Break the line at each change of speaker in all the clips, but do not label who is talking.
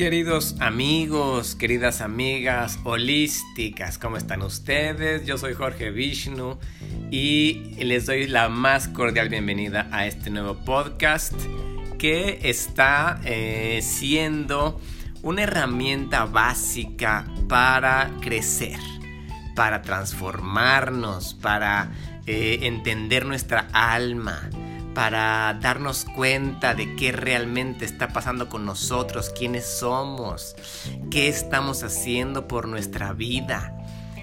Queridos amigos, queridas amigas holísticas, ¿cómo están ustedes? Yo soy Jorge Vishnu y les doy la más cordial bienvenida a este nuevo podcast que está eh, siendo una herramienta básica para crecer, para transformarnos, para eh, entender nuestra alma para darnos cuenta de qué realmente está pasando con nosotros, quiénes somos, qué estamos haciendo por nuestra vida.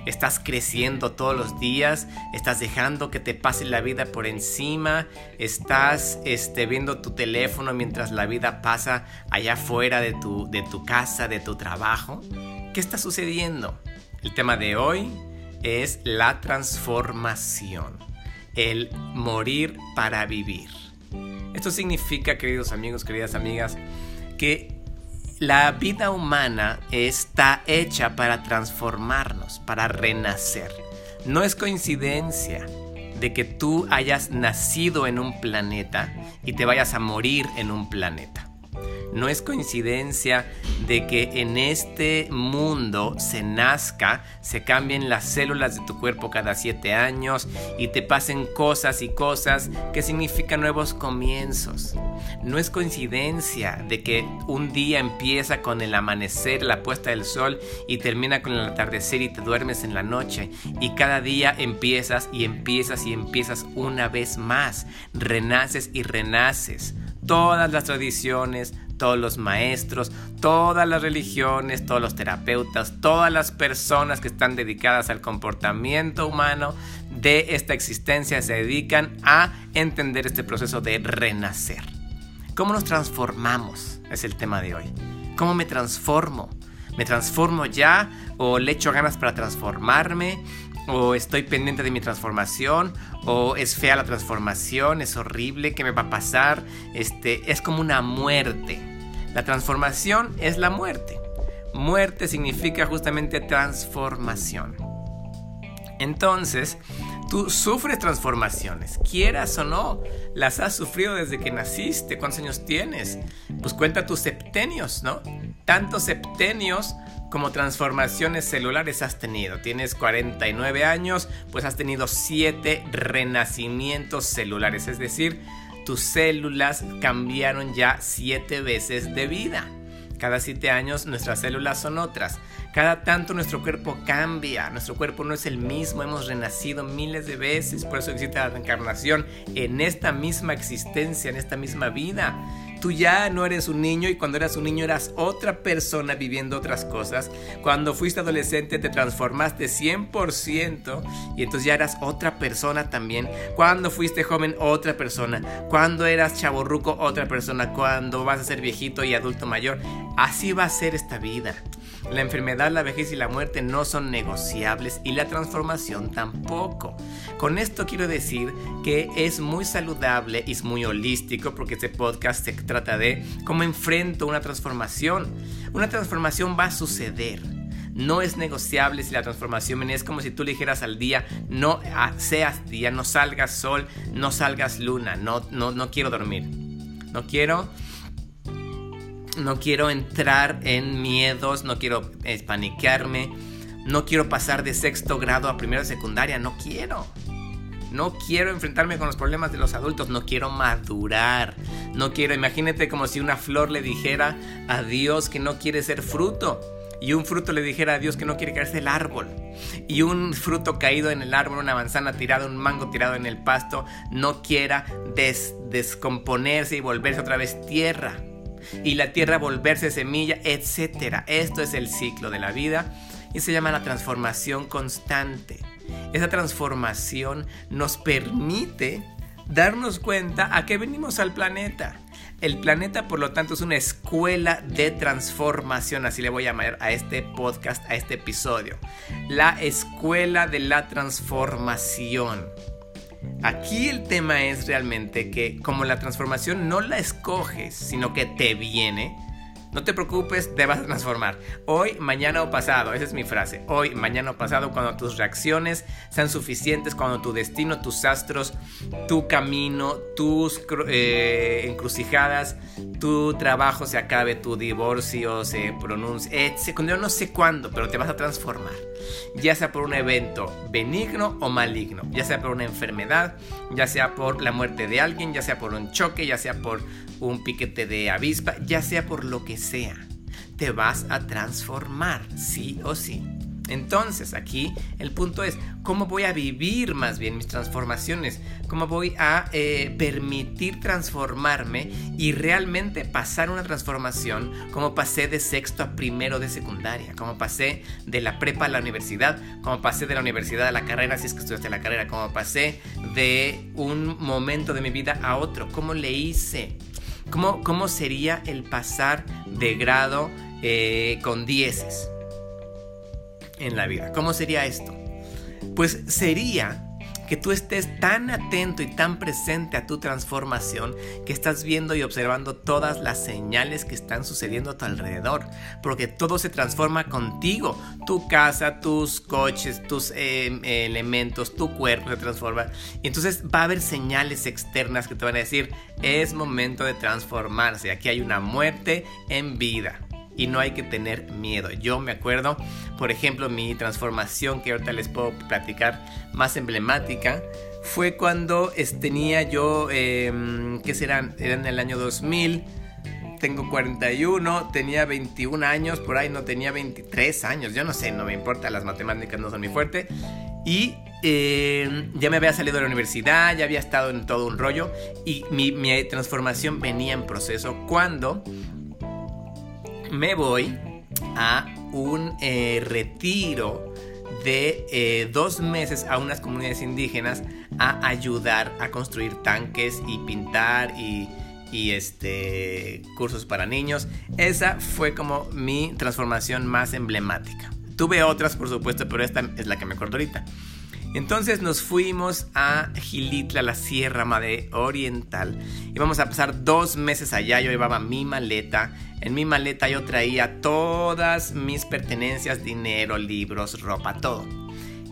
Estás creciendo todos los días, estás dejando que te pase la vida por encima, estás este, viendo tu teléfono mientras la vida pasa allá afuera de tu, de tu casa, de tu trabajo. ¿Qué está sucediendo? El tema de hoy es la transformación el morir para vivir. Esto significa, queridos amigos, queridas amigas, que la vida humana está hecha para transformarnos, para renacer. No es coincidencia de que tú hayas nacido en un planeta y te vayas a morir en un planeta. No es coincidencia de que en este mundo se nazca, se cambien las células de tu cuerpo cada siete años y te pasen cosas y cosas que significan nuevos comienzos. No es coincidencia de que un día empieza con el amanecer, la puesta del sol y termina con el atardecer y te duermes en la noche y cada día empiezas y empiezas y empiezas una vez más, renaces y renaces. Todas las tradiciones, todos los maestros, todas las religiones, todos los terapeutas, todas las personas que están dedicadas al comportamiento humano de esta existencia se dedican a entender este proceso de renacer. ¿Cómo nos transformamos? Es el tema de hoy. ¿Cómo me transformo? ¿Me transformo ya o le echo ganas para transformarme? O estoy pendiente de mi transformación, o es fea la transformación, es horrible, ¿qué me va a pasar? Este, es como una muerte. La transformación es la muerte. Muerte significa justamente transformación. Entonces, tú sufres transformaciones, quieras o no, las has sufrido desde que naciste. ¿Cuántos años tienes? Pues cuenta tus septenios, ¿no? Tantos septenios como transformaciones celulares has tenido. Tienes 49 años, pues has tenido 7 renacimientos celulares, es decir, tus células cambiaron ya 7 veces de vida. Cada 7 años nuestras células son otras. Cada tanto nuestro cuerpo cambia, nuestro cuerpo no es el mismo, hemos renacido miles de veces, por eso existe la reencarnación en esta misma existencia, en esta misma vida. Tú ya no eres un niño y cuando eras un niño eras otra persona viviendo otras cosas. Cuando fuiste adolescente te transformaste 100% y entonces ya eras otra persona también. Cuando fuiste joven otra persona. Cuando eras chaborruco otra persona. Cuando vas a ser viejito y adulto mayor. Así va a ser esta vida. La enfermedad, la vejez y la muerte no son negociables y la transformación tampoco. Con esto quiero decir que es muy saludable y es muy holístico porque este podcast se trata de cómo enfrento una transformación. Una transformación va a suceder. No es negociable si la transformación. Es como si tú le dijeras al día, no seas día, no salgas sol, no salgas luna, no, no, no quiero dormir. No quiero no quiero entrar en miedos, no quiero paniquearme, no quiero pasar de sexto grado a primero de secundaria, no quiero. No quiero enfrentarme con los problemas de los adultos, no quiero madurar. No quiero, imagínate como si una flor le dijera a Dios que no quiere ser fruto. Y un fruto le dijera a Dios que no quiere caerse del árbol. Y un fruto caído en el árbol, una manzana tirada, un mango tirado en el pasto, no quiera descomponerse y volverse otra vez tierra y la tierra volverse semilla, etc. Esto es el ciclo de la vida y se llama la transformación constante. Esa transformación nos permite darnos cuenta a qué venimos al planeta. El planeta, por lo tanto, es una escuela de transformación, así le voy a llamar a este podcast, a este episodio. La escuela de la transformación. Aquí el tema es realmente que como la transformación no la escoges, sino que te viene, No te preocupes, te vas a transformar. Hoy, mañana o pasado, esa es mi frase. Hoy, mañana o pasado, cuando tus reacciones sean suficientes, cuando tu destino, tus astros, tu camino, tus eh, encrucijadas, tu trabajo se acabe, tu divorcio se pronuncie, cuando yo no sé cuándo, pero te vas a transformar. Ya sea por un evento benigno o maligno, ya sea por una enfermedad, ya sea por la muerte de alguien, ya sea por un choque, ya sea por un piquete de avispa, ya sea por lo que sea, te vas a transformar, sí o sí. Entonces aquí el punto es cómo voy a vivir más bien mis transformaciones, cómo voy a eh, permitir transformarme y realmente pasar una transformación como pasé de sexto a primero de secundaria, como pasé de la prepa a la universidad, como pasé de la universidad a la carrera, si es que estudiaste la carrera, como pasé de un momento de mi vida a otro, cómo le hice ¿Cómo, sería el pasar de grado eh, con dieces en la vida? ¿Cómo sería esto? Pues sería que tú estés tan atento y tan presente a tu transformación que estás viendo y observando todas las señales que están sucediendo a tu alrededor, porque todo se transforma contigo, tu casa, tus coches, tus em, elementos, tu cuerpo se transforma. Y entonces va a haber señales externas que te van a decir, es momento de transformarse, aquí hay una muerte en vida y no hay que tener miedo. Yo me acuerdo, por ejemplo, mi transformación que ahorita les puedo platicar más emblemática fue cuando tenía yo, eh, ¿qué serán? Era en el año 2000. Tengo 41, tenía 21 años, por ahí no tenía 23 años, yo no sé, no me importa, las matemáticas no son mi fuerte. Y em, ya me había salido de la universidad, ya había estado en todo un rollo y mi transformación venía en proceso cuando me voy a un eh, retiro de eh, dos meses a unas comunidades indígenas a ayudar a construir tanques y pintar y, y este, cursos para niños. Esa fue como mi transformación más emblemática. Tuve otras, por supuesto, pero esta es la que me acuerdo ahorita. Entonces nos fuimos a Gilitla, la Sierra Madre Oriental. Íbamos a pasar dos meses allá. Yo llevaba mi maleta. En mi maleta yo traía todas mis pertenencias, dinero, libros, ropa, todo.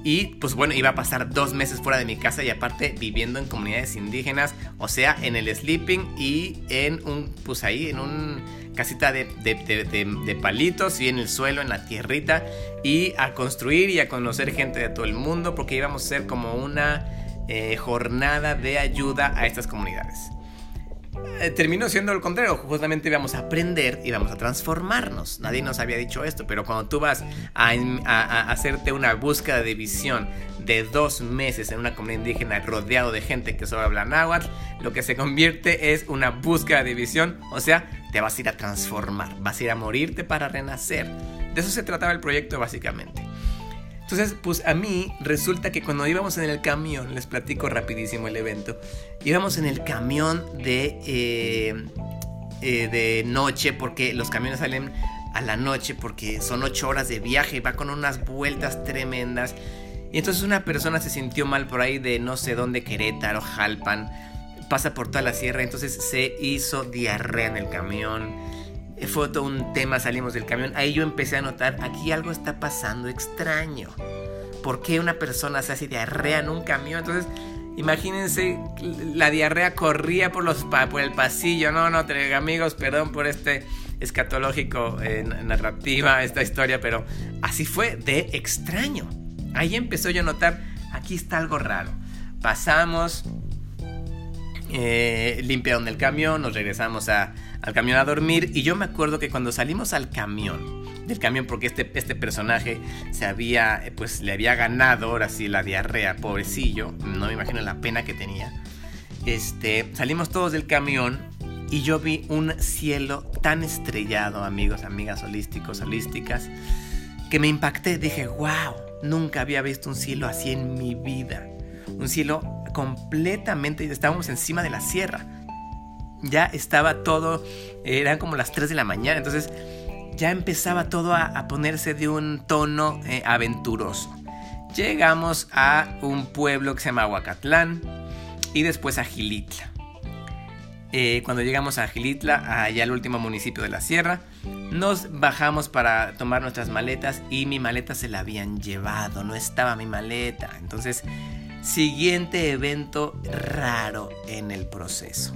Y pues bueno, iba a pasar dos meses fuera de mi casa y aparte viviendo en comunidades indígenas, o sea, en el sleeping y en un, pues ahí, en un casita de, de, palitos y en el suelo, en la tierrita, y a construir y a conocer gente de todo el mundo, porque íbamos a ser como una eh, jornada de ayuda a estas comunidades. Eh, terminó siendo lo contrario. Justamente íbamos a aprender, íbamos a transformarnos. Nadie nos había dicho esto, pero cuando tú vas a, hacerte una búsqueda de visión de dos meses en una comunidad indígena rodeado de gente que solo habla náhuatl, lo que se convierte es una búsqueda de visión, o sea, te vas a ir a transformar, vas a ir a morirte para renacer. De eso se trataba el proyecto básicamente. Entonces, pues a mí resulta que cuando íbamos en el camión, les platico rapidísimo el evento, íbamos en el camión de, eh, eh, de noche, porque los camiones salen a la noche, porque son ocho horas de viaje, y va con unas vueltas tremendas. Y entonces una persona se sintió mal por ahí de no sé dónde, Querétaro, Jalpan, pasa por toda la sierra, entonces se hizo diarrea en el camión fue todo un tema, salimos del camión. Ahí yo empecé a notar, aquí algo está pasando extraño. ¿Por qué una persona se hace diarrea en un camión? Entonces, imagínense, la diarrea corría por, los, por el pasillo. No, no, amigos, perdón por este escatológico eh, narrativa, esta historia, pero así fue de extraño. Ahí empezó yo a notar, aquí está algo raro. Pasamos, eh, limpiaron el camión, nos regresamos a, al camión a dormir y yo me acuerdo que cuando salimos al camión, del camión porque este, este personaje se había, eh, pues le había ganado ahora sí la diarrea, pobrecillo, no me imagino la pena que tenía. Este, salimos todos del camión y yo vi un cielo tan estrellado, amigos, amigas holísticos, holísticas, que me impacté, dije, wow, nunca había visto un cielo así en mi vida. Un cielo completamente, estábamos encima de la sierra ya estaba todo, eran como las 3 de la mañana, entonces ya empezaba todo a, ponerse de un tono eh, aventuroso. Llegamos a un pueblo que se llama Huacatlán y después a Gilitla. eh, cuando llegamos a Gilitla, allá al último municipio de la sierra, nos bajamos para tomar nuestras maletas y mi maleta se la habían llevado, no estaba mi maleta. Entonces, siguiente evento raro en el proceso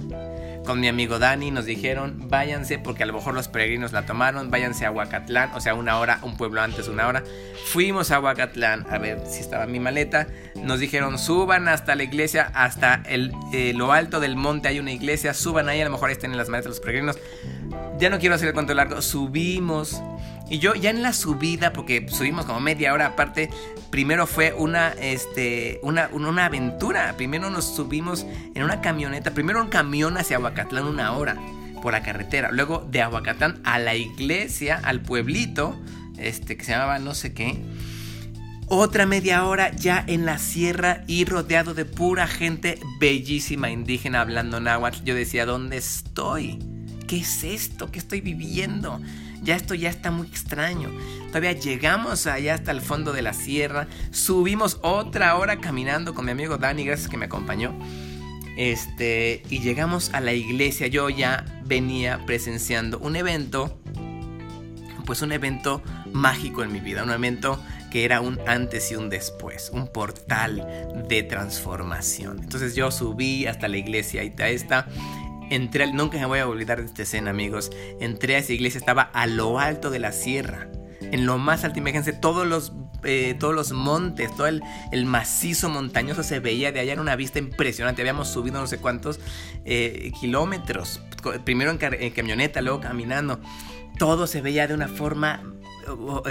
con mi amigo Dani nos dijeron, váyanse, porque a lo mejor los peregrinos la tomaron, váyanse a Huacatlán, o sea, una hora, un pueblo antes, una hora. Fuimos a Huacatlán a ver si estaba mi maleta. Nos dijeron, suban hasta la iglesia, hasta el, eh, lo alto del monte hay una iglesia, suban ahí, a lo mejor ahí están las maletas los peregrinos. Ya no quiero hacer el cuento largo, subimos. Y yo ya en la subida, porque subimos como media hora aparte, primero fue una, este, una, una aventura. Primero nos subimos en una camioneta, primero un camión hacia Aguacatlán una hora por la carretera. Luego de Aguacatlán a la iglesia, al pueblito, este, que se llamaba no sé qué. Otra media hora ya en la sierra y rodeado de pura gente bellísima indígena hablando náhuatl. Yo decía, ¿dónde estoy? ¿Qué es esto? ¿Qué estoy viviendo? Ya esto ya está muy extraño. Todavía llegamos allá hasta el fondo de la sierra. Subimos otra hora caminando con mi amigo Dani, gracias que me acompañó. Este, y llegamos a la iglesia. Yo ya venía presenciando un evento, pues un evento mágico en mi vida, un evento que era un antes y un después, un portal de transformación. Entonces yo subí hasta la iglesia y está Entré, nunca me voy a olvidar de esta escena, amigos. Entré a esa iglesia, estaba a lo alto de la sierra. En lo más alto, imagínense, todos los, eh, todos los montes, todo el, macizo montañoso se veía de allá en una vista impresionante. Habíamos subido no sé cuántos eh, kilómetros, primero en, camioneta, luego caminando. Todo se veía de una forma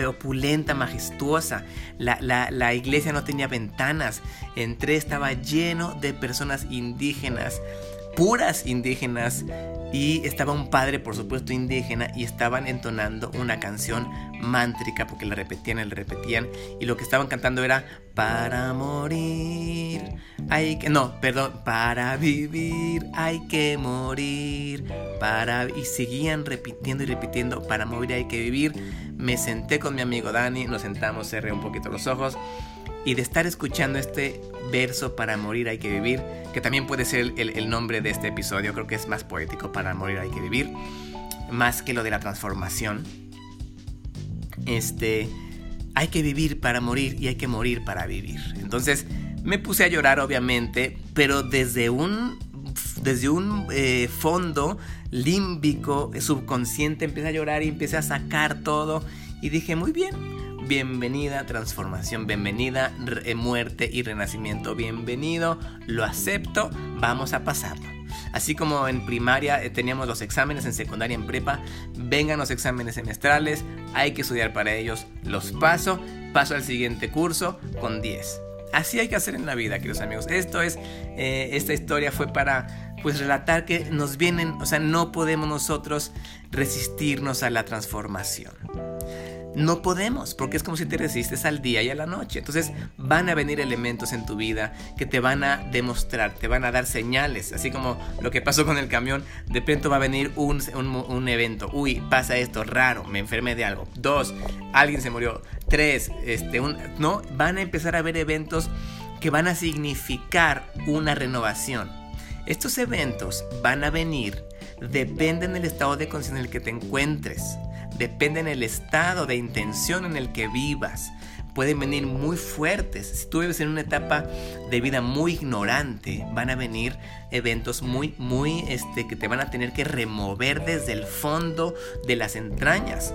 opulenta, majestuosa. La, la, iglesia no tenía ventanas. Entré, estaba lleno de personas indígenas puras indígenas y estaba un padre, por supuesto, indígena y estaban entonando una canción mántrica porque la repetían y la repetían y lo que estaban cantando era para morir hay que no, perdón, para vivir hay que morir, para y seguían repitiendo y repitiendo para morir hay que vivir. Me senté con mi amigo Dani, nos sentamos, cerré un poquito los ojos y de estar escuchando este verso para morir hay que vivir, que también puede ser el, nombre de este episodio, creo que es más poético, para morir hay que vivir, más que lo de la transformación. Este, hay que vivir para morir y hay que morir para vivir. Entonces me puse a llorar obviamente, pero desde un, desde un eh, fondo límbico, subconsciente, empecé a llorar y empecé a sacar todo y dije, muy bien, bienvenida transformación, bienvenida eh, muerte y renacimiento, bienvenido, lo acepto, vamos a pasarlo. Así como en primaria eh, teníamos los exámenes, en secundaria, en prepa, vengan los exámenes semestrales, hay que estudiar para ellos, los paso, paso al siguiente curso con 10. Así hay que hacer en la vida, queridos amigos. Esto es, eh, esta historia fue para pues relatar que nos vienen, o sea, no podemos nosotros resistirnos a la transformación. No podemos, porque es como si te resistes al día y a la noche. Entonces van a venir elementos en tu vida que te van a demostrar, te van a dar señales, así como lo que pasó con el camión. De pronto va a venir un, evento. Uy, pasa esto, raro, me enfermé de algo. Dos, alguien se murió. Tres, este, un, no, van a empezar a haber eventos que van a significar una renovación. Estos eventos van a venir, dependen del estado de conciencia en el que te encuentres depende en el estado de intención en el que vivas. Pueden venir muy fuertes. Si tú vives en una etapa de vida muy ignorante, van a venir eventos muy, muy, este, que te van a tener que remover desde el fondo de las entrañas.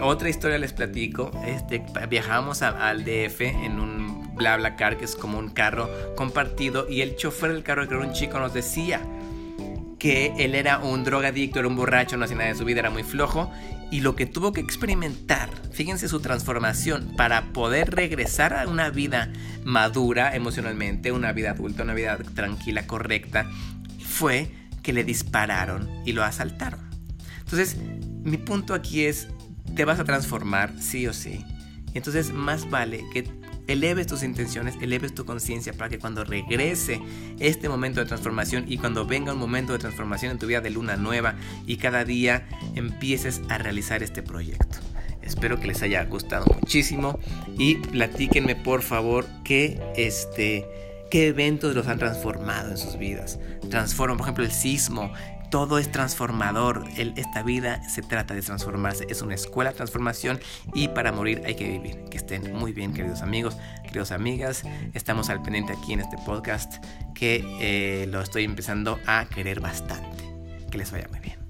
Otra historia les platico. Este, viajamos al DF en un BlaBlaCar que es como un carro compartido y el chofer del carro, que era un chico, nos decía que él era un drogadicto, era un borracho, no hacía nada de su vida, era muy flojo y lo que tuvo que experimentar, fíjense su transformación para poder regresar a una vida madura emocionalmente, una vida adulta, una vida tranquila, correcta, fue que le dispararon y lo asaltaron. Entonces, mi punto aquí es, te vas a transformar sí o sí. Entonces, más vale que eleves tus intenciones, eleves tu conciencia para que cuando regrese este momento de transformación y cuando venga un momento de transformación en tu vida de luna nueva y cada día empieces a realizar este proyecto. Espero que les haya gustado muchísimo y platíquenme por favor qué este qué eventos los han transformado en sus vidas. Transforman, por ejemplo, el sismo, todo es transformador. esta vida se trata de transformarse. Es una escuela de transformación y para morir hay que vivir. Que estén muy bien, queridos amigos, queridos amigas. Estamos al pendiente aquí en este podcast que eh, lo estoy empezando a querer bastante. Que les vaya muy bien.